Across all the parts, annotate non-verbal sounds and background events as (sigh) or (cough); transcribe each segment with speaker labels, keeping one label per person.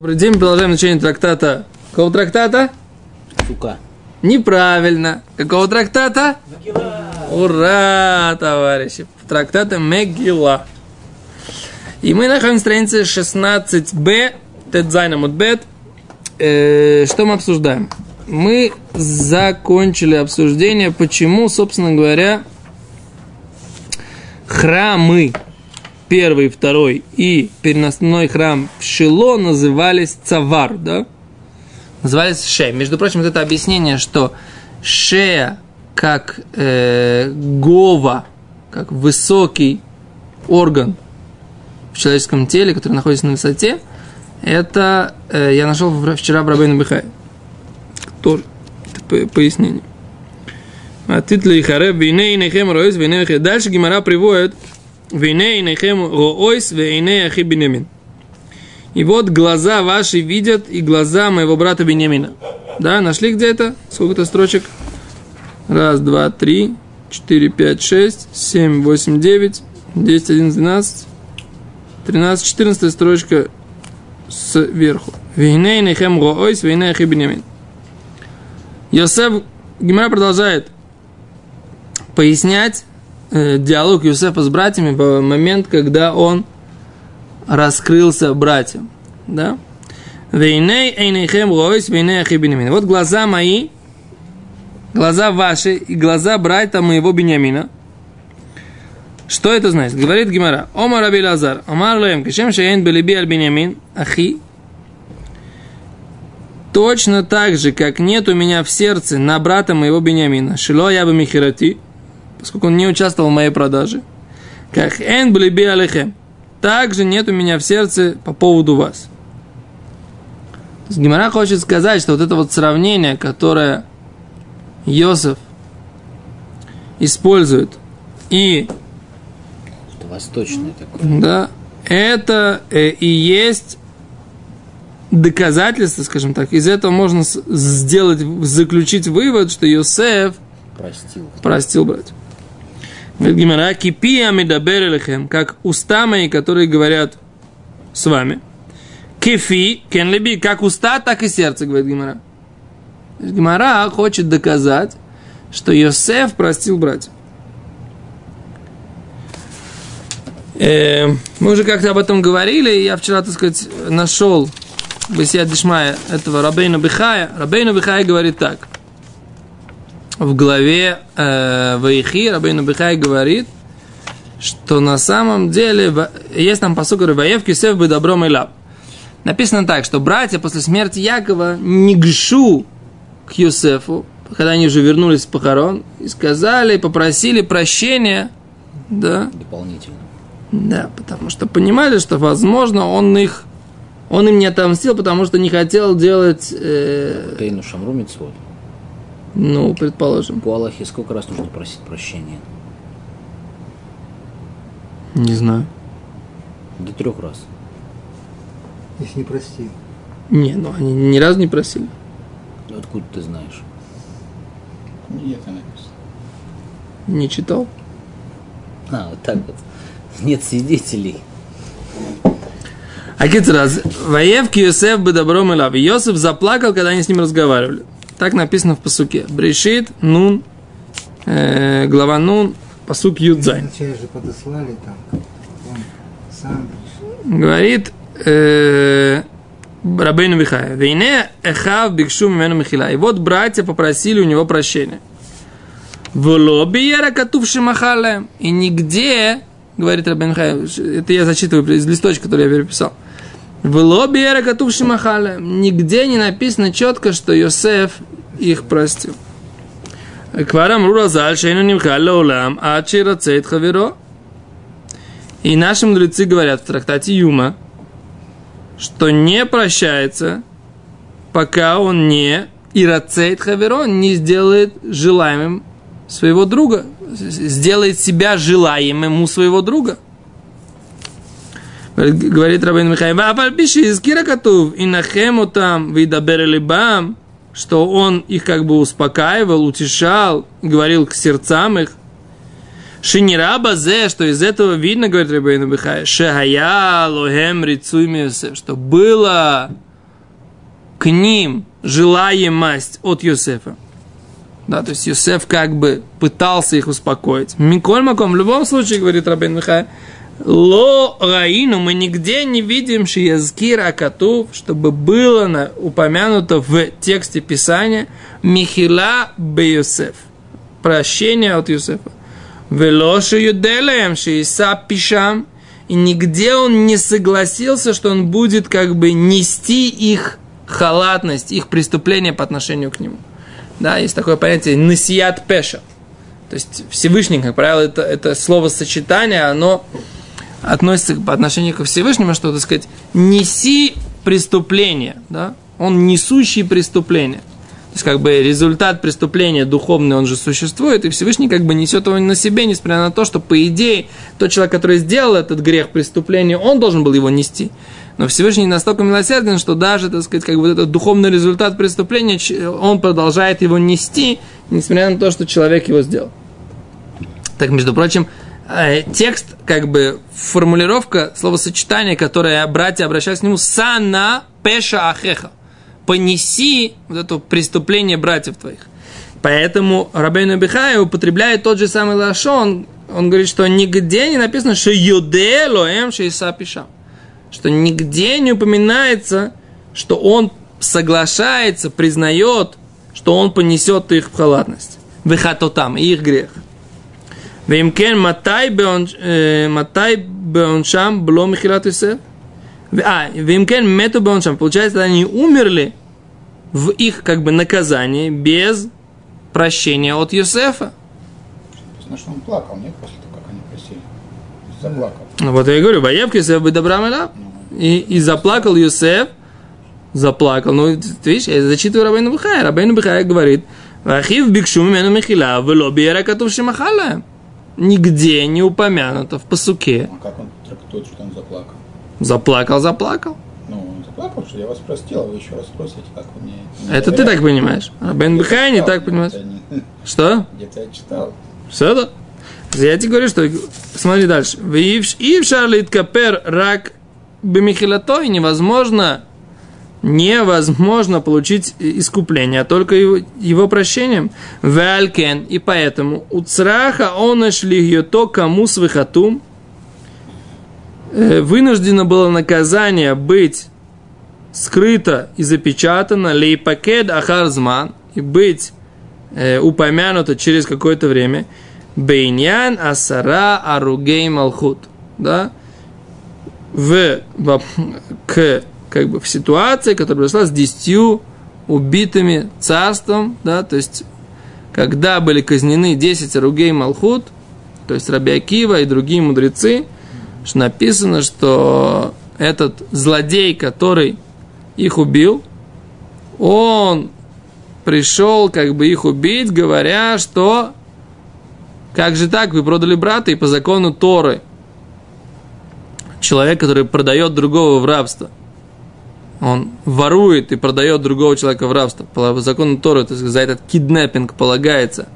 Speaker 1: Добрый день, продолжаем изучение трактата. Какого трактата?
Speaker 2: Сука.
Speaker 1: Неправильно. Какого трактата? Ура, товарищи. Трактата Мегила. И мы находимся на странице 16b, Тедзайна Мудбет. Э, Что мы обсуждаем? Мы закончили обсуждение, почему, собственно говоря, храмы первый, второй и переносной храм в Шило назывались Цавар, да? Назывались Шея. Между прочим, вот это объяснение, что Шея как э, Гова, как высокий орган в человеческом теле, который находится на высоте, это э, я нашел вчера в Рабейну Бихай. Тоже это пояснение. А титли Хареб, Виней Нехем Роис, Виней Дальше Гимара приводит Вейней нехем роойс вейней ахи бенемин. И вот глаза ваши видят и глаза моего брата Бенемина. Да, нашли где это? Сколько-то строчек? Раз, два, три, четыре, пять, шесть, семь, восемь, девять, десять, один, двенадцать, тринадцать, четырнадцатая строчка сверху. Вейней нехем роойс вейней ахи бенемин. Йосеф Гимара продолжает пояснять диалог Юсефа с братьями в момент, когда он раскрылся братьям. Да? Вот глаза мои, глаза ваши и глаза братья моего Бениамина. Что это значит? Говорит Гимара. Омар Раби Лазар. Омар Лоем. Кашем шеен белиби аль Бениамин. Ахи. Точно так же, как нет у меня в сердце на брата моего Бениамина. Шило я бы михирати поскольку он не участвовал в моей продаже. Как эн блиби алехем. Также нет у меня в сердце по поводу вас. Гимара хочет сказать, что вот это вот сравнение, которое Йосиф использует и
Speaker 2: Что восточное такое.
Speaker 1: да, это э, и есть доказательство, скажем так. Из этого можно сделать, заключить вывод, что Йосеф
Speaker 2: Простил.
Speaker 1: простил брать. Гимара, кипи амидабер элехем, как уста мои, которые говорят с вами. Кефи, кен леби, как уста, так и сердце, говорит Гимара. Гимара хочет доказать, что Йосеф простил братьев. Э, мы уже как-то об этом говорили, я вчера, так сказать, нашел Бесия Дишмая этого Рабейна Бихая. Рабейна Бихая говорит так – в главе э, Ваихи Рабейну Бихай говорит, что на самом деле есть там посук Рыбаев Кисев бы добром и лап. Написано так, что братья после смерти Якова не гшу к Юсефу, когда они уже вернулись с похорон, и сказали, попросили прощения, да.
Speaker 2: Дополнительно.
Speaker 1: Да, потому что понимали, что, возможно, он их, он им не отомстил, потому что не хотел делать... Э,
Speaker 2: Пейну Шамру Митцвот.
Speaker 1: Ну, предположим.
Speaker 2: По Аллахе сколько раз нужно просить прощения?
Speaker 1: Не знаю.
Speaker 2: До трех раз.
Speaker 3: Если не простил.
Speaker 1: Не, ну они ни разу не просили.
Speaker 2: Ну, Откуда ты знаешь?
Speaker 3: Нет, это написано.
Speaker 1: Не читал.
Speaker 2: А, вот так вот. Нет свидетелей.
Speaker 1: А раз. Воев Йосеф бы добром и. Йосеф заплакал, когда они с ним разговаривали. Так написано в посуке. Брешит, Нун, э, глава Нун, посук Юдзайн.
Speaker 3: Подослали там. Сам.
Speaker 1: Говорит э, Рабейну Бихая. Вейне эхав бикшу мимену михила. И вот братья попросили у него прощения. В лобби катувши махале. И нигде, говорит Рабейну Бихая, это я зачитываю из листочка, который я переписал. В лобби Катув Шимахаля. Нигде не написано четко, что Йосеф их простил. Кварам Руразаль Шейну Нимхалля Улам Ачи Рацейт Хаверо. И наши мудрецы говорят в трактате Юма, что не прощается, пока он не Ирацейт Хаверо не сделает желаемым своего друга, сделает себя желаемым у своего друга – Говорит Рабин Михаил, «Вафаль пиши из Кира Катув, и нахему там, видабер либам, что он их как бы успокаивал, утешал, говорил к сердцам их. Шинира базе, что из этого видно, говорит Рабин Михаил, шахая лохем рицуй что было к ним желаемость от Юсефа. Да, то есть Юсеф как бы пытался их успокоить. Миколь Маком, в любом случае, говорит Рабин Михай, Ло Раину мы нигде не видим Шиязкир Акатув, чтобы было на, упомянуто в тексте Писания Михила Бе Юсеф. Прощение от Юсефа. Велоши Юделаем Шииса Пишам. И нигде он не согласился, что он будет как бы нести их халатность, их преступление по отношению к нему. Да, есть такое понятие «насият пеша». То есть Всевышний, как правило, это, это словосочетание, оно относится по отношению к Всевышнему, что, так сказать, неси преступление, да? Он несущий преступление. То есть, как бы, результат преступления духовный, он же существует, и Всевышний как бы несет его на себе, несмотря на то, что, по идее, тот человек, который сделал этот грех, преступление, он должен был его нести. Но Всевышний настолько милосерден, что даже, так сказать, как бы этот духовный результат преступления, он продолжает его нести, несмотря на то, что человек его сделал. Так, между прочим, э, текст, как бы формулировка, словосочетание, которое братья обращались к нему, сана пеша ахеха. Понеси вот это преступление братьев твоих. Поэтому Рабейну Бихай употребляет тот же самый лашон. Он говорит, что нигде не написано, что юде лоэм шейса пишам что нигде не упоминается, что он соглашается, признает, что он понесет их халатность. там и их грех. Вимкен матай беоншам бло михилат А, вимкен мету беоншам. Получается, они умерли в их как бы наказании без прощения от Юсефа.
Speaker 4: Значит, он плакал, нет, после того, как они просили? Заплакал.
Speaker 1: Ну, вот я и говорю, Ваев Юсеф бы добра и, и заплакал Юсеф, заплакал. Ну, ты видишь, я зачитываю Рабейну Бухая. Рабейну Бухая говорит, Вахив бикшу мимену михила, вело биера катув шимахала. Нигде не упомянуто в посуке.
Speaker 4: А как он трактует, что он заплакал?
Speaker 1: Заплакал, заплакал.
Speaker 4: Ну, он заплакал, что я вас простил, а вы еще раз спросите, как вы мне... не
Speaker 1: Это ты так понимаешь. Рабейн Бухая не
Speaker 4: читал,
Speaker 1: так понимаешь.
Speaker 4: не-
Speaker 1: Что?
Speaker 4: Где-то я читал.
Speaker 1: Все это? Я тебе говорю, что... Смотри дальше. И в Шарлит Капер рак бемихилато, и невозможно невозможно получить искупление, а только его, его прощением. Валькен, и поэтому у цраха он ее то кому с выхотум. Вынуждено было наказание быть скрыто и запечатано лейпакед ахарзман и быть э, упомянуто через какое-то время. Бейнян асара аругей малхут. Да? В, в, к, как бы, в ситуации, которая произошла с десятью убитыми царством, да, то есть, когда были казнены 10 аругей малхут, то есть Раби Акива и другие мудрецы, что написано, что этот злодей, который их убил, он пришел как бы их убить, говоря, что как же так, вы продали брата, и по закону Торы. Человек, который продает другого в рабство, он ворует и продает другого человека в рабство. По закону Торы, то есть за этот киднеппинг полагается,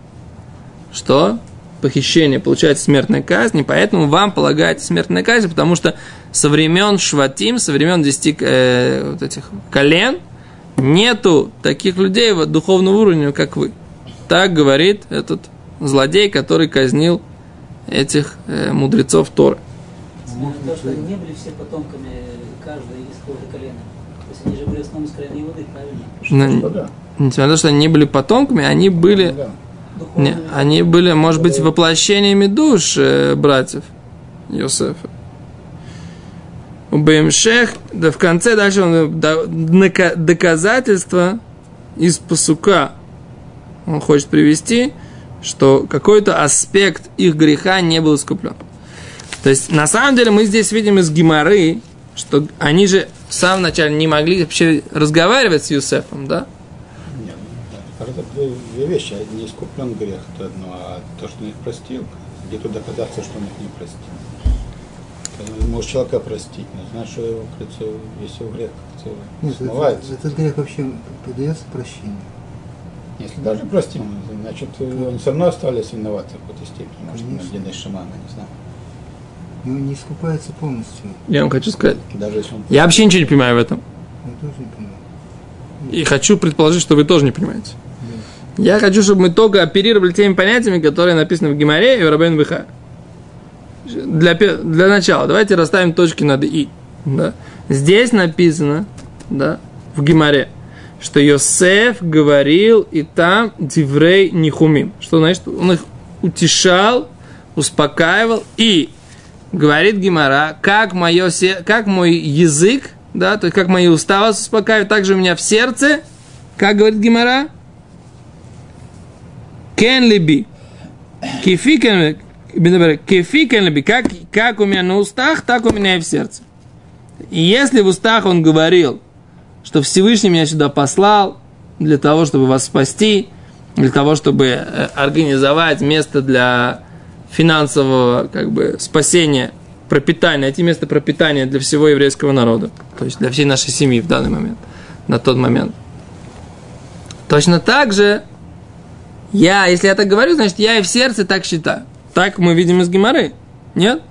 Speaker 1: что похищение получается смертная казнь, и поэтому вам полагается смертная казнь, потому что со времен Шватим, со времен 10 э, вот этих колен, нету таких людей в духовном уровне, как вы. Так говорит этот злодей, который казнил этих э, мудрецов Торы.
Speaker 2: На то, что не были все потомками каждой из колена. То есть они же были основном из крайней воды, правильно?
Speaker 4: Ну да.
Speaker 1: Несмотря на то, что они не были потомками, они были,
Speaker 4: Ну да.
Speaker 1: не, они были, может быть, воплощениями душ э, братьев Йосефа. У Бемшех, да в конце дальше он да, доказательство из пасука он хочет привести, что какой-то аспект их греха не был искуплен. То есть, на самом деле, мы здесь видим из Гимары, что они же в самом начале не могли вообще разговаривать с Юсефом, да?
Speaker 4: Нет, ну, это две, вещи. Не искуплен грех, это одно, а то, что он их простил, где тут доказаться, что он их не простил. Ты Можешь человека простить, но знаешь, что его, кажется, весь его грех как-то
Speaker 3: Нет,
Speaker 4: смывается.
Speaker 3: этот, этот грех вообще подается прощению.
Speaker 4: Если даже простим, значит, они все равно остались виноваты в какой-то степени. Может,
Speaker 3: Конечно.
Speaker 4: Медина Шамана, не знаю.
Speaker 3: И он не искупается полностью.
Speaker 1: Я вам хочу сказать.
Speaker 4: Даже если он...
Speaker 1: Я вообще ничего не понимаю в этом.
Speaker 3: Я тоже не понимаю.
Speaker 1: И хочу предположить, что вы тоже не понимаете. Я хочу, чтобы мы только оперировали теми понятиями, которые написаны в Гимаре и в Рабейн Быха. Для, для начала давайте расставим точки над «и». Да? Здесь написано да, в Гимаре, что Йосеф говорил и там диврей нихумим. Что значит? Он их утешал, успокаивал и говорит Гимара, как, мое, как мой язык, да, то есть как мои уста вас успокаивают, так же у меня в сердце, как говорит Гимара, кен либи, кефи кен либи, кефи кен либи, как, как у меня на устах, так у меня и в сердце. И если в устах он говорил, что Всевышний меня сюда послал для того, чтобы вас спасти, для того, чтобы э, организовать место для финансового как бы, спасения, пропитания, найти место пропитания для всего еврейского народа, то есть для всей нашей семьи в данный момент, на тот момент. Точно так же я, если я так говорю, значит, я и в сердце так считаю. Так мы видим из Гимары. Нет?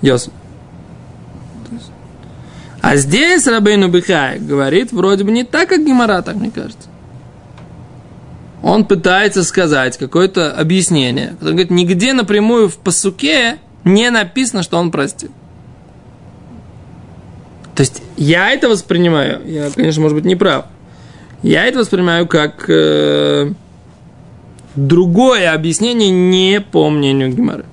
Speaker 1: Йосиф. А здесь Рабейну Бихай говорит вроде бы не так, как Гимара, так мне кажется. Он пытается сказать какое-то объяснение. Он говорит, нигде напрямую в посуке не написано, что он простил. То есть я это воспринимаю, я, конечно, может быть, не прав. Я это воспринимаю как э, другое объяснение не по мнению Гимары.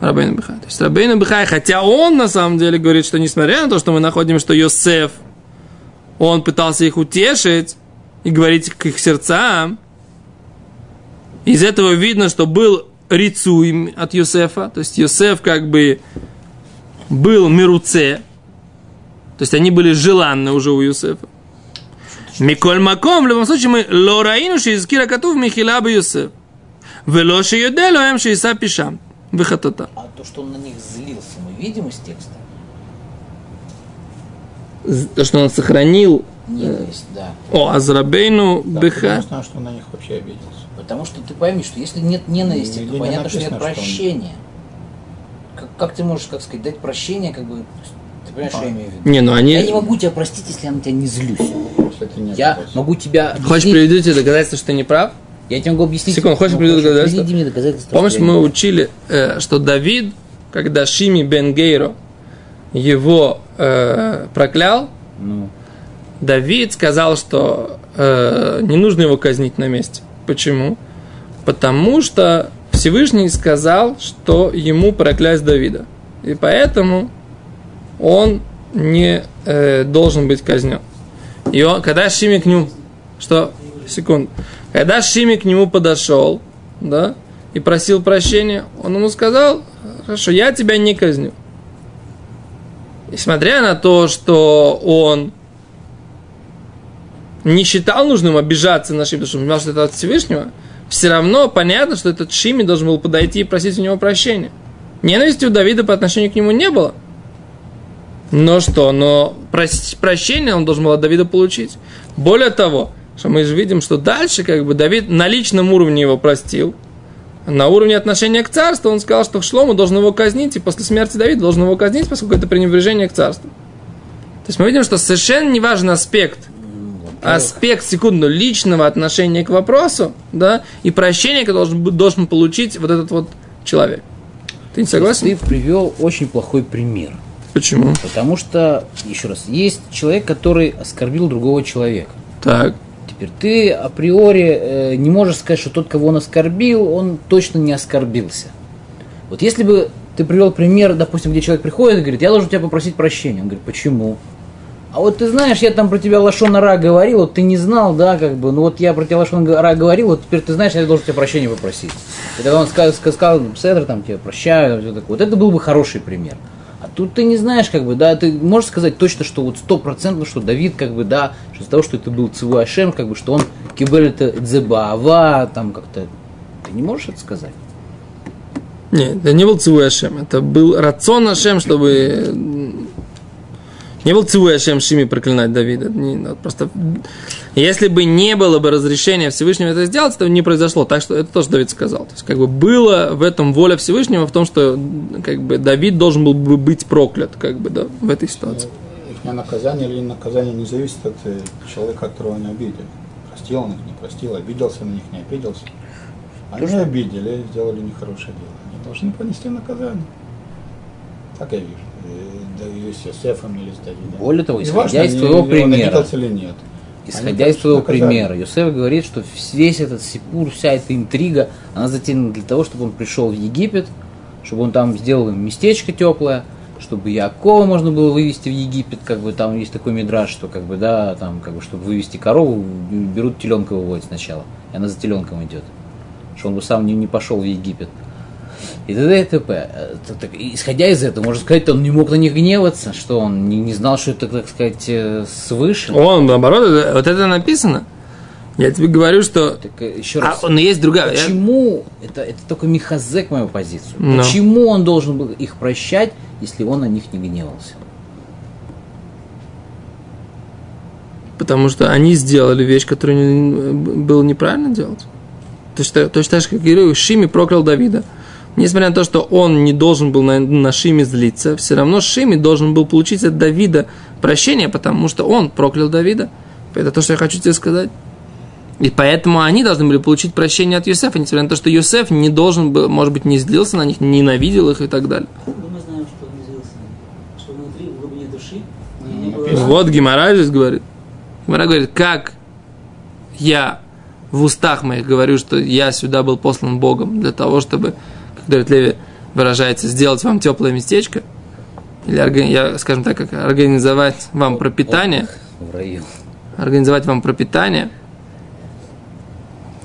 Speaker 1: Рабейну Бихай. То есть Рабейну Бихай, хотя он на самом деле говорит, что несмотря на то, что мы находим, что Йосеф, он пытался их утешить и говорить к их сердцам, из этого видно, что был рицуй от Йосефа, то есть Йосеф как бы был мируце, то есть они были желанны уже у Юсефа. Миколь Маком, в любом случае, мы лораину, что из Кира Катув Михила бы Юсеф. Вело шиюдело эм шииса пишам. Выхотота.
Speaker 5: А то, что он на них злился, мы видим из текста?
Speaker 1: То, что он сохранил.
Speaker 5: Ненависть, да.
Speaker 1: О, Азрабейну
Speaker 4: Да,
Speaker 1: Беха.
Speaker 4: Я знаю, что на них вообще обиделся.
Speaker 5: Потому что ты пойми, что если нет ненависти,
Speaker 4: Нигде
Speaker 5: то
Speaker 4: не
Speaker 5: понятно, что нет
Speaker 4: написано, что он-
Speaker 5: прощения. Как, как ты можешь, как сказать, дать прощение, как бы, ты понимаешь, что я имею в виду?
Speaker 1: Не, ну они...
Speaker 5: Я не могу тебя простить, если я на тебя не злюсь.
Speaker 4: Если ты не
Speaker 5: Я
Speaker 4: согласен.
Speaker 5: могу тебя...
Speaker 1: Хочешь
Speaker 5: объяснить-
Speaker 1: приведу тебе доказательство, что ты не прав?
Speaker 5: Я тебе могу объяснить.
Speaker 1: Секунду, хочешь
Speaker 5: Ну,
Speaker 1: приведу доказательство?
Speaker 5: Приведи мне доказательство.
Speaker 1: Помнишь,
Speaker 5: что
Speaker 1: мы учили, э, что Давид, когда Шими бен Гейро его э, проклял,
Speaker 5: Ну,
Speaker 1: Давид сказал, что э, не нужно его казнить на месте. Почему? Потому что Всевышний сказал, что ему проклясть Давида. И поэтому он не э, должен быть казнен. И он, когда Шими к нему... Что? Секунду. Когда Шими к нему подошел, да, и просил прощения, он ему сказал, хорошо, я тебя не казню. И смотря на то, что он не считал нужным обижаться на Шими, потому что он понимал, что это от Всевышнего, все равно понятно, что этот Шими должен был подойти и просить у него прощения. Ненависти у Давида по отношению к нему не было. Но что? Но прос- прощение он должен был от Давида получить. Более того, что мы же видим, что дальше как бы Давид на личном уровне его простил, на уровне отношения к царству он сказал, что Шлому должен его казнить, и после смерти Давида должен его казнить, поскольку это пренебрежение к царству. То есть мы видим, что совершенно не важен аспект, аспект, секунду, личного отношения к вопросу, да, и прощение, которое должен, должен получить вот этот вот человек. Ты не согласен?
Speaker 5: Ты привел очень плохой пример.
Speaker 1: Почему?
Speaker 5: Потому что, еще раз, есть человек, который оскорбил другого человека.
Speaker 1: Так.
Speaker 5: Теперь ты априори э, не можешь сказать, что тот, кого он оскорбил, он точно не оскорбился. Вот если бы ты привел пример, допустим, где человек приходит и говорит, я должен тебя попросить прощения. Он говорит, почему? А вот ты знаешь, я там про тебя лошон ра говорил, вот ты не знал, да, как бы, ну вот я про тебя лошон ра говорил, вот теперь ты знаешь, я должен тебя прощения попросить. И он сказал, сказал, Седр, там, тебя прощаю, все такое. Вот это был бы хороший пример. А тут ты не знаешь, как бы, да, ты можешь сказать точно, что вот стопроцентно, что Давид, как бы, да, что из-за того, что это был Циву Ашем, как бы, что он кибель это дзебаава, там как-то, ты не можешь это сказать?
Speaker 1: Не, это не был Цивуй Ашем, это был рацион Ашем, чтобы... Не был Цивуй Ашем Шими проклинать Давида. Не, ну, просто... Если бы не было бы разрешения Всевышнего это сделать, то не произошло. Так что это тоже Давид сказал. То есть, как бы было в этом воля Всевышнего в том, что как бы Давид должен был бы быть проклят, как бы, да, в этой ситуации.
Speaker 4: Их наказание или наказание не зависит от э, человека, которого они обидели. Простил он их, не простил, обиделся на них, не обиделся. Они обидели, сделали нехорошее дело. Они должны понести наказание. Так я вижу. Э, Да и с Йосефом или с Давидом.
Speaker 5: Более того, исходя из твоего примера,
Speaker 4: или нет.
Speaker 5: Исходя из твоего примера, Юсеф говорит, что весь этот сипур, вся эта интрига, она затеяна для того, чтобы он пришел в Египет, чтобы он там сделал им местечко теплое, чтобы Якова можно было вывести в Египет, как бы там есть такой мидраж, что как бы, да, там, как бы, чтобы вывести корову, берут теленка выводят сначала, и она за теленком идет, что он бы сам не, не пошел в Египет. И т.д. и т.п. Э, Исходя из этого, можно сказать, он не мог на них гневаться, что он не, не знал, что это, так сказать, э, свыше.
Speaker 1: Он, наоборот, вот это написано. Я тебе говорю, что...
Speaker 5: Так, э, еще
Speaker 1: А,
Speaker 5: раз.
Speaker 1: но есть другая. я-
Speaker 5: Почему? Это, это только Михазек мою позицию.
Speaker 1: Ну.
Speaker 5: Почему он должен был их прощать, если он на них не гневался?
Speaker 1: Потому что они сделали вещь, которую не- было неправильно делать. Точно, точно так же, как я говорю, Шими проклял Давида. Несмотря на то, что он не должен был на, на Шиме злиться, все равно Шими должен был получить от Давида прощение, потому что он проклял Давида. Это то, что я хочу тебе сказать. И поэтому они должны были получить прощение от Юсефа, несмотря на то, что Юсеф не должен был, может быть, не злился на них, ненавидел их и так далее.
Speaker 2: Ну, мы знаем, что он злился. Что внутри, в глубине души, не было...
Speaker 1: Вот Гимара здесь говорит. Гимара говорит, как я в устах моих говорю, что я сюда был послан Богом для того, чтобы, как Давид Леви выражается, сделать вам теплое местечко, или, я, скажем так, как организовать вам пропитание, организовать вам пропитание,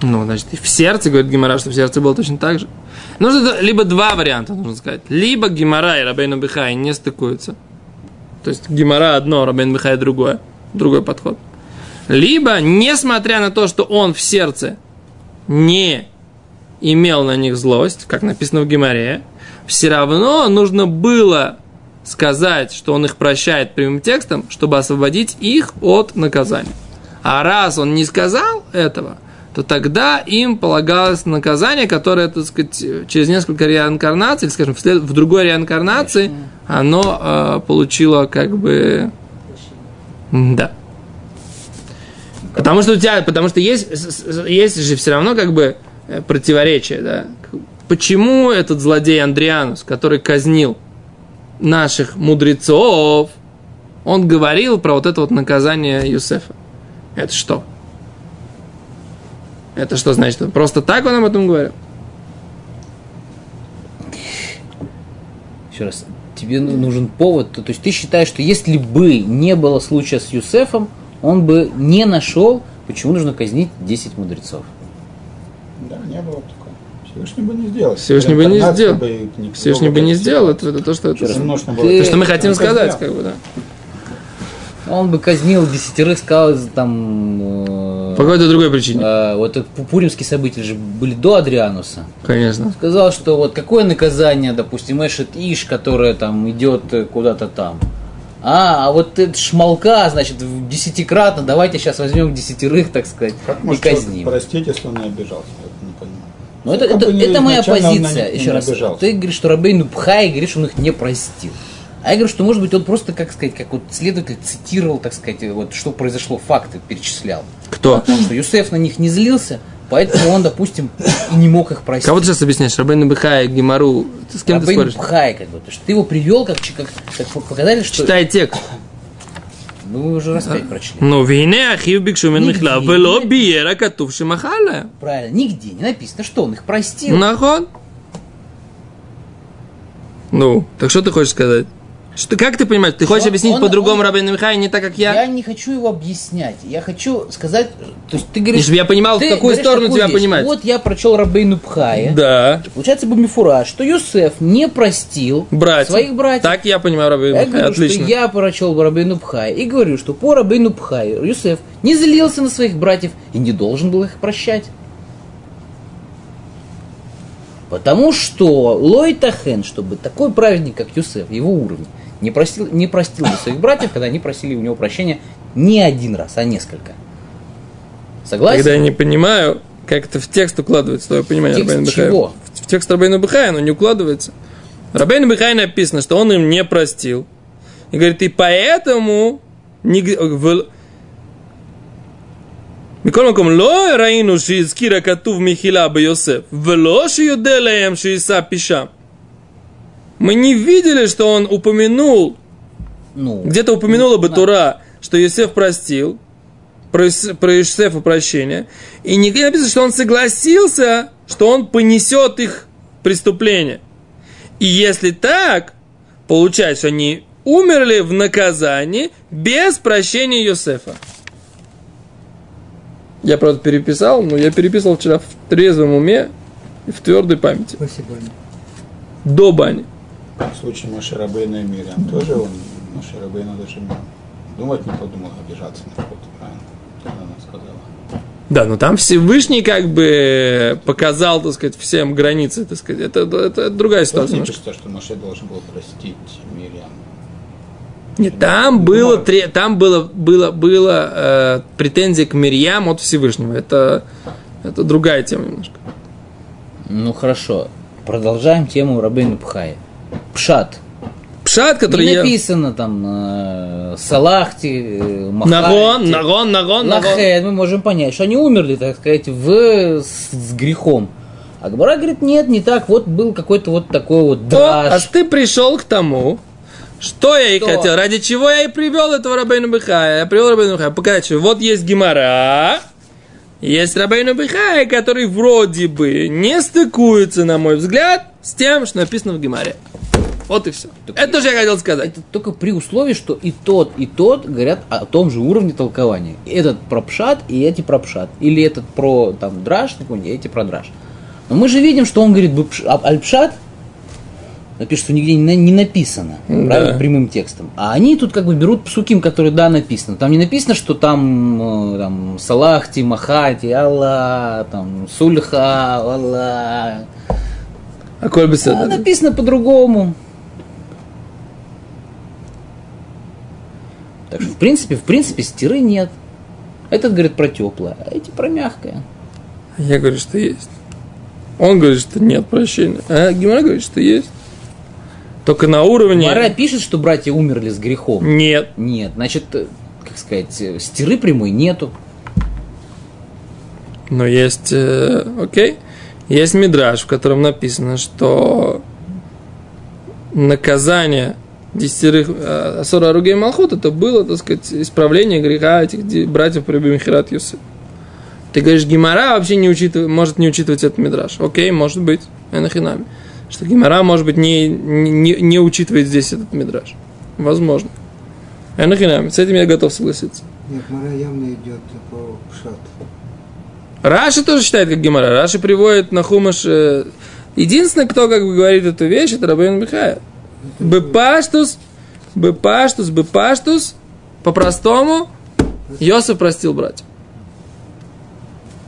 Speaker 1: ну, значит, и в сердце, говорит Гимара, что в сердце было точно так же. Нужно либо два варианта, нужно сказать. Либо Гимара и Рабейну Бихай не стыкуются. То есть Гимара одно, Рабейну Бихай другое. Другой подход. Либо, несмотря на то, что он в сердце не имел на них злость, как написано в Гимаре, все равно нужно было сказать, что он их прощает прямым текстом, чтобы освободить их от наказания. А раз он не сказал этого, то тогда им полагалось наказание, которое, так сказать, через несколько реинкарнаций, или, скажем, в, след- в другой реинкарнации, оно э, получило как бы... Да. Потому что у тебя, потому что есть, есть же все равно как бы противоречие, да. Почему этот злодей Андрианус, который казнил наших мудрецов, он говорил про вот это вот наказание Юсефа? Это что? Это что значит? Просто так он об этом говорил?
Speaker 5: Еще раз, тебе ну- нужен повод. То есть ты считаешь, что если бы не было случая с Юсефом, он бы не нашел, почему нужно казнить 10 мудрецов.
Speaker 4: Да, не было такого. Всевышний бы не сделал.
Speaker 1: Всевышний бы не сделал.
Speaker 4: бы не
Speaker 1: Всевышний бы не сделал, это, это то, что это, то, что мы хотим сказать,
Speaker 4: казнил.
Speaker 1: как бы, да.
Speaker 5: Он бы казнил десятерых, сказал там... э,
Speaker 1: По какой-то другой причине.
Speaker 5: э, вот пуримские события же были до Адриануса.
Speaker 1: Конечно.
Speaker 5: Сказал, что вот какое наказание, допустим, Эшет Иш, которая там идет куда-то там. А, а вот это шмалка, значит, в десятикратно, давайте сейчас возьмем десятерых, так сказать,
Speaker 4: Как
Speaker 5: и казним.
Speaker 4: простить, если он не обижался? Это не понимаю.
Speaker 5: Ну, это, это,
Speaker 4: не-
Speaker 5: это моя позиция.
Speaker 4: них
Speaker 5: Еще
Speaker 4: не
Speaker 5: раз.
Speaker 4: обижался.
Speaker 5: Ты говоришь, что Рабейну Пхай говорит, что он их не простил. А я говорю, что, может быть, он просто, как сказать, как вот следователь цитировал, так сказать, вот что произошло, факты перечислял.
Speaker 1: Кто?
Speaker 5: Что Юсеф на них не злился, поэтому он, допустим, и не мог их простить.
Speaker 1: Кого ты сейчас объясняешь? Рабейну Бихай, Гимару? Ты с кем ты
Speaker 5: Рабейну
Speaker 1: споришь?
Speaker 5: Пхай, как бы. То есть ты его привел, как, как, как показали, что...
Speaker 1: Читай текст.
Speaker 5: Ну, уже раз пять прочли.
Speaker 1: Ну, Но
Speaker 5: вине
Speaker 1: ахивбик шуменыхла вело биера котов шимахала.
Speaker 5: Правильно, нигде не написано, что он их простил.
Speaker 1: Наход. Ну, так что ты хочешь сказать? Что, как ты понимаешь? Ты хочешь
Speaker 5: Он-
Speaker 1: объяснить по-другому Рабейну Михай, не так, как я?
Speaker 5: Я не хочу его объяснять. Я хочу сказать, то есть ты говоришь...
Speaker 1: Чтобы я понимал, в какую сторону тебя понимать.
Speaker 5: Вот я прочел Рабейну Пхая.
Speaker 1: Да.
Speaker 5: Получается Бамифура, что Юсеф не простил
Speaker 1: Братья.
Speaker 5: своих братьев.
Speaker 1: Так я понимаю Рабейну
Speaker 5: Я
Speaker 1: Михай,
Speaker 5: говорю,
Speaker 1: отлично.
Speaker 5: что я прочел Рабейну Пхая и говорю, что по Рабейну Пхаю Юсеф не злился на своих братьев и не должен был их прощать. Потому что Лой Тахен, чтобы такой праведник, как Юсеф, его уровень, не простил, не простил бы своих братьев, когда они просили у него прощения не один раз, а несколько. Согласен?
Speaker 1: Когда я не понимаю, как это в текст укладывается, твое понимание
Speaker 5: Текст
Speaker 1: Рабейну Бихая.
Speaker 5: чего?
Speaker 1: В, в текст Рабейну Бихая оно не укладывается. Рабейну Бихай написано, что он им не простил. И говорит, и поэтому ниг- в- מכל מקום, לא ראינו שהזכיר הכתוב מחילה ביוסף, ולא שיודע להם שיישא פישם. Мы не видели, что он упомянул,
Speaker 5: Ну,
Speaker 1: где-то упомянула бы Тура, что Йосеф простил, про, про Йосефа прощения, и нигде не написано, что он согласился, что он понесет их преступление. И если так, получается, что они умерли в наказании без прощения Йосефа. Я, правда, переписал, но я переписывал вчера в трезвом уме и в твердой памяти.
Speaker 3: Спасибо. Аня.
Speaker 1: До бани.
Speaker 4: В случае Маширабейна и Мирьям тоже он, Маширабейна даже думать не подумал обижаться на что-то, правильно? Она сказала.
Speaker 1: Да, но там Всевышний как бы показал, так сказать, всем границы, так сказать. Это, это другая
Speaker 4: Тоже
Speaker 1: ситуация.
Speaker 4: не
Speaker 1: немножко.
Speaker 4: пишется, что Маше должен был простить Мирьям.
Speaker 1: Нет, там было, тре- там было, было, было э, претензия к Мирьям от Всевышнего. Это, это другая тема немножко.
Speaker 5: ну хорошо. Продолжаем тему Рабейну Пхая. Пшат.
Speaker 1: Пшат, который
Speaker 5: Не написано там э, Салахти, э.
Speaker 1: Нагон, нагон, нагон, нагон.
Speaker 5: Лахед, мы можем понять, что они умерли, так сказать, в, с, с грехом. А Габара говорит, нет, не так, вот был какой-то вот такой вот
Speaker 1: О,
Speaker 5: драж.
Speaker 1: а ты пришел к тому, что я и
Speaker 5: Что?
Speaker 1: хотел, ради чего я и привел этого Рабейну Бихая. Я привел Рабейну Бихая. Показать, что вот есть Гимара, есть Рабейну Бихая, который вроде бы не стыкуется, на мой взгляд, с тем, что написано в Гимаре. Вот и все. Это тоже я хотел сказать.
Speaker 5: Это только при условии, что и тот, и тот говорят о том же уровне толкования. Этот про пшат, и эти про пшат. Или этот про там драж, и эти про драж. Но мы же видим, что он говорит а- аль-пшат, напишет, что нигде не, на- не написано,
Speaker 1: Да.
Speaker 5: правильно, прямым текстом. А они тут как бы берут псуким, которые, да, написано. Там не написано, что там, э, там Салахти, Махати, Алла, там Сульха, Алла.
Speaker 1: А
Speaker 5: А написано по-другому. Так что, в принципе, в принципе, стиры нет. Этот говорит про теплое, а эти про мягкое.
Speaker 1: Я говорю, что есть. Он говорит, что нет прощения. А Гимара говорит, что есть. Только на уровне...
Speaker 5: Мара пишет, что братья умерли с грехом.
Speaker 1: Нет.
Speaker 5: Нет, значит, э, как сказать, э, стиры прямой нету.
Speaker 1: Но есть, э, окей, есть мидраж, в котором написано, что наказание десятерых э, Асора Аругей Малхут, это было, так сказать, исправление греха этих братьев при Бимхират Юсеф. Ты говоришь, Гимара вообще не учитывает, может не учитывать этот мидраж. Окей, может быть, энахинами. Что Гимара, может быть, не, не, не учитывает здесь этот мидраж. Возможно. Энахинами. С этим я готов согласиться.
Speaker 3: Нет, Мара явно идет по пшат.
Speaker 1: Раши тоже считает, как Гемора. Раши приводит на Хумаш... э, Единственный, кто как бы говорит эту вещь, это Рабейн Михаил. Бепаштус, бепаштус, бепаштус, по-простому, Йосиф простил братьев.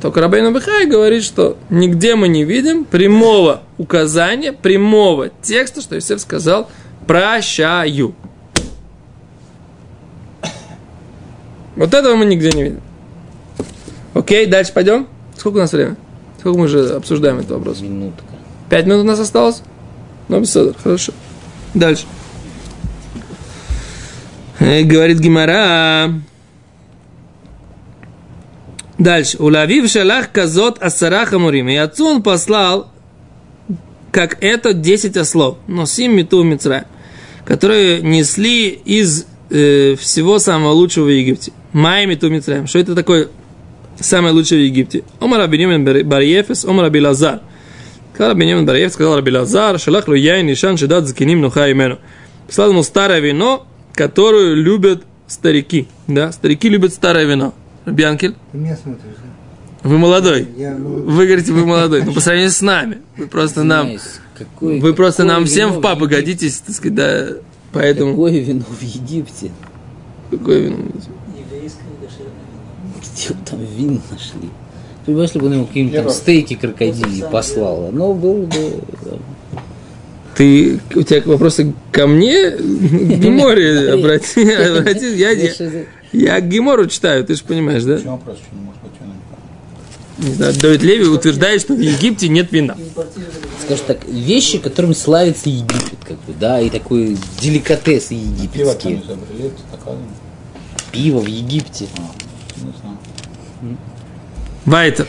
Speaker 1: Только Рабейн Бихай говорит, что нигде мы не видим прямого указания, прямого текста, что Йосиф сказал «прощаю». Вот этого мы нигде не видим. Окей, дальше пойдем. Сколько у нас времени? Сколько мы уже обсуждаем этот вопрос?
Speaker 5: Минутка.
Speaker 1: Пять минут у нас осталось? Ну, беседа, хорошо. Дальше. Э, Говорит Гимара. Дальше. Улавив шалах казот асараха мурим. И отцу он послал, как это, 10 ослов. Но сим мету Мицраем. Которые несли из э, всего самого лучшего в Египте. Май мету Мицраем. Что это такое самое лучшее в Египте? Омар Абиньямин Барьефес, Омар Раби Лазар. Сказал Бенемин Барьев, сказал Раби Лазар, шалах лу яйн нишан шедат закиним нуха имену. Послал ему старое вино, которое любят старики. Да, старики любят старое вино. Бьянкель,
Speaker 3: Ты меня смотришь, да?
Speaker 1: вы молодой.
Speaker 3: Я, ну,
Speaker 1: Вы говорите, вы молодой. Ну, по сравнению с нами. Вы просто нам,
Speaker 5: какое-
Speaker 1: вы просто
Speaker 5: какое
Speaker 1: нам всем
Speaker 5: вино
Speaker 1: в папы
Speaker 5: Египте?
Speaker 1: годитесь, так сказать, да. Поэтому...
Speaker 5: Какое вино в Египте?
Speaker 1: Какое вино?
Speaker 2: Еврейское доширное вино.
Speaker 5: Где вы там вин нашли? Понимаешь, если бы он ему какие-нибудь там стейки крокодильи послала, ну, было бы...
Speaker 1: Ты, у тебя вопросы ко мне? К Геморе (laughs) обрати. Я, я, Гемору читаю, ты же понимаешь, да?
Speaker 4: Почему вопрос, что не может быть вина?
Speaker 1: Не знаю, Давид Леви утверждает, что в Египте нет вина.
Speaker 5: Скажем так, вещи, которыми славится Египет, как бы, да, и такой деликатес египетский. Пиво в Египте.
Speaker 4: Не знаю.
Speaker 1: Вайтер.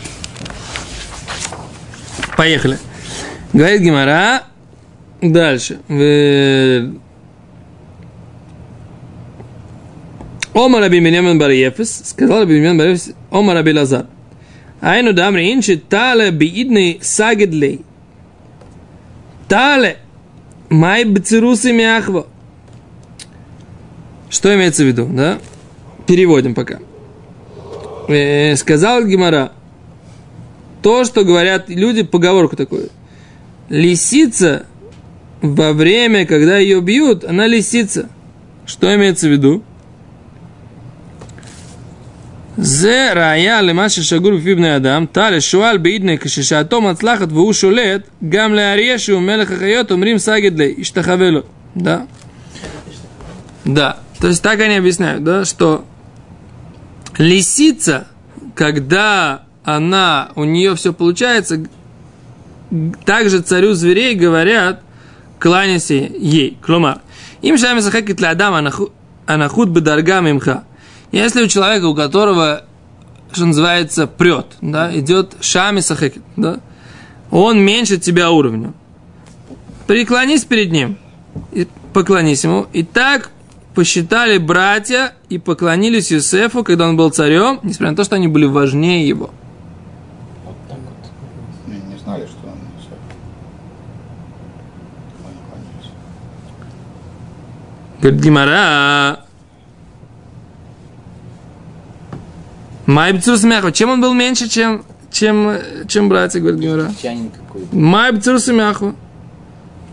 Speaker 1: Поехали. Говорит Гимара. Дальше. В- Омар Раби Беньямин бар Ефес, сказал Раби Беньямин бар Ефес, Омар Раби Лазар. Айну дамри инчи тале биидный сагедлей. Тале май бцерусы мяхво. Что имеется в виду, да? Переводим пока. Э, сказал Гимара, то, что говорят люди, поговорку такую. Лисица во время, когда ее бьют, она лисица. Что имеется в виду? Зе рая лемаши шагур фибный адам, тале шуаль бейдне кашишатом а отслахат вау шулет, гам ле арешу мелеха хайот умрим сагидле иштахавело. Да? Да. То есть так они объясняют, да, что лисица, когда она, у нее все получается, также царю зверей говорят, кланяйся ей. Кломар, им шами захакит для Адама анахут бедарга мимха. Если у человека, у которого, что называется, прет, да, идет шами сахекет, да, он меньше тебя уровня. Преклонись перед ним, и поклонись ему. И так посчитали братья и поклонились Юсефу, когда он был царем, несмотря на то, что они были важнее его.
Speaker 4: Вот так вот. Не, не знали, что он. Кланялись.
Speaker 1: Говорит Гимара. Майбцур смяху. Чем он был меньше, чем, чем, чем братья, говорит Гимара? Майбцур смяху.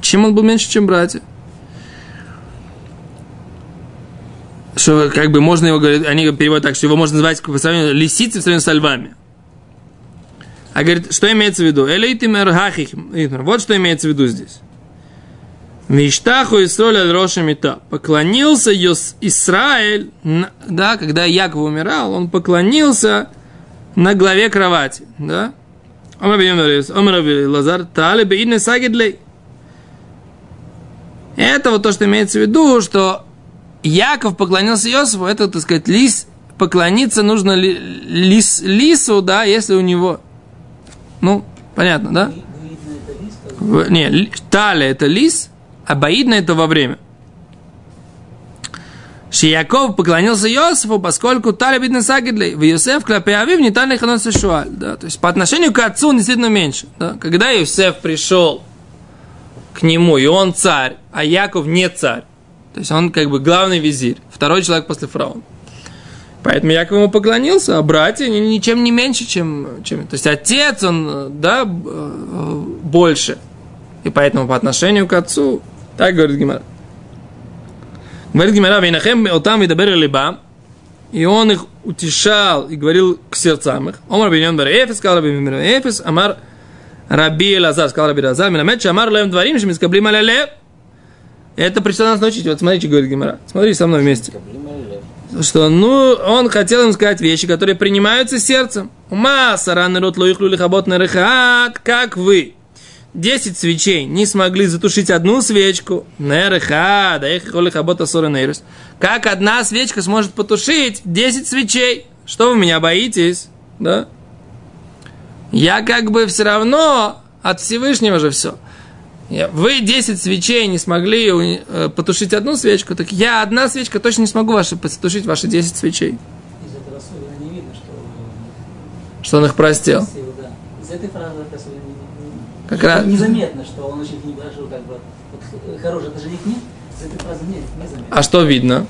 Speaker 1: Чем он был меньше, чем братья? Что, как бы, можно его говорить, они переводят так, что его можно назвать по сравнению лисицей в сравнении со львами. А говорит, что имеется в виду? Элейтимер хахихим. Вот что имеется в виду здесь. Миштаху Исроль аль Роша Мита. Поклонился Йос Исраэль, да, когда Яков умирал, он поклонился на главе кровати, да. Лазар, бейдне сагидлей. Это вот то, что имеется в виду, что Яков поклонился Иосифу, это, так сказать, лис, поклониться нужно ли- лис, лису, да, если у него, ну, понятно, да? Не, ли- таля это лис, а баидна это во время. Шияков поклонился Иосифу, поскольку таля бидна сагидлей. В Иосиф клапе авив не таля ханос шуаль. Да, то есть по отношению к отцу он действительно меньше. Да. Когда Иосиф пришел к нему, и он царь, а Яков не царь. То есть он как бы главный визирь, второй человек после фараона. Поэтому Яков ему поклонился, а братья ни- ничем не меньше, чем, чем... То есть отец, он, э, да, э, больше. И поэтому по отношению к отцу, так говорит Гимара. Говорит Гимара, «Вейнахем отам видабер либа». И он их утешал и говорил к сердцам их. Омар биньон бар Эфес, сказал Раби Эфес, Амар Раби Элазар, сказал Раби Элазар, Минамет, Амар лем дворим, шем искаблим аля Это пришло нас научить. Вот смотрите, говорит Гимара. Смотри со мной вместе. Что, ну, он хотел им сказать вещи, которые принимаются сердцем. Ума, саран рот лоихлю лихабот нарыхат, как вы. Десять свечей не смогли затушить одну свечку. Нерыха, да их лихабот асора нейрус. Как одна свечка сможет потушить 10 свечей? Что вы меня боитесь? Да? Я как бы все равно от Всевышнего же все. Вы 10 свечей не смогли э, потушить одну свечку, так я одна свечка точно не смогу ваши, потушить ваши 10 свечей.
Speaker 2: из этого особенно не видно, что...
Speaker 1: Что он их простил.
Speaker 2: да. Из этой фразы это особенно не-
Speaker 1: Как раз-
Speaker 2: незаметно, что он очень не положил, как бы, вот, э, хороших отношений нет, из этой фразы нет, незаметно.
Speaker 1: А что видно?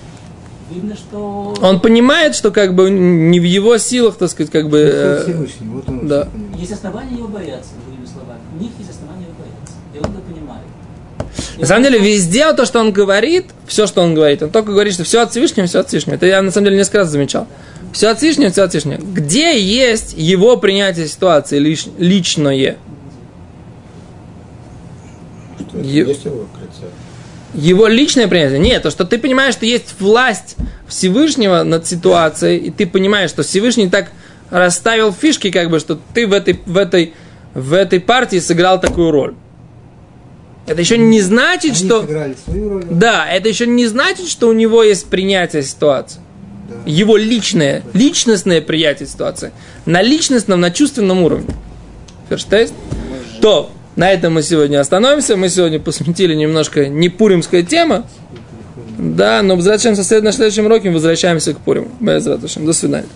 Speaker 2: Видно, что...
Speaker 1: Он понимает, что как бы не в его силах, так сказать, как бы... э,
Speaker 3: Всевышний, вот он
Speaker 1: да.
Speaker 2: Есть основания его бояться, другими словами. У них есть основания его бояться. И он это
Speaker 1: На самом деле, везде то, что он говорит, все, что он говорит, он только говорит, что все от Всевышнего, все от Всевышнего. Это я, на самом деле, несколько раз замечал. Все от Всевышнего, все от Всевышнего. Где есть его принятие ситуации лиш- личное?
Speaker 4: Что
Speaker 1: Е-
Speaker 4: есть его крыльце?
Speaker 1: Его личное принятие? Нет, то, что ты понимаешь, что есть власть Всевышнего над ситуацией, и ты понимаешь, что Всевышний так расставил фишки, как бы, что ты в этой, в этой, в этой партии сыграл такую роль. Это еще не значит,
Speaker 3: Они
Speaker 1: что...
Speaker 3: роль.
Speaker 1: Да, это еще не значит, что у него есть принятие ситуации.
Speaker 3: Да.
Speaker 1: Его личное, личностное приятие ситуации. На личностном, на чувственном уровне. Ферштейст? То, на этом мы сегодня остановимся. Мы сегодня посвятили немножко не пуримская тема. Да, но возвращаемся в следующем уроке, возвращаемся к Пуриму. До свидания.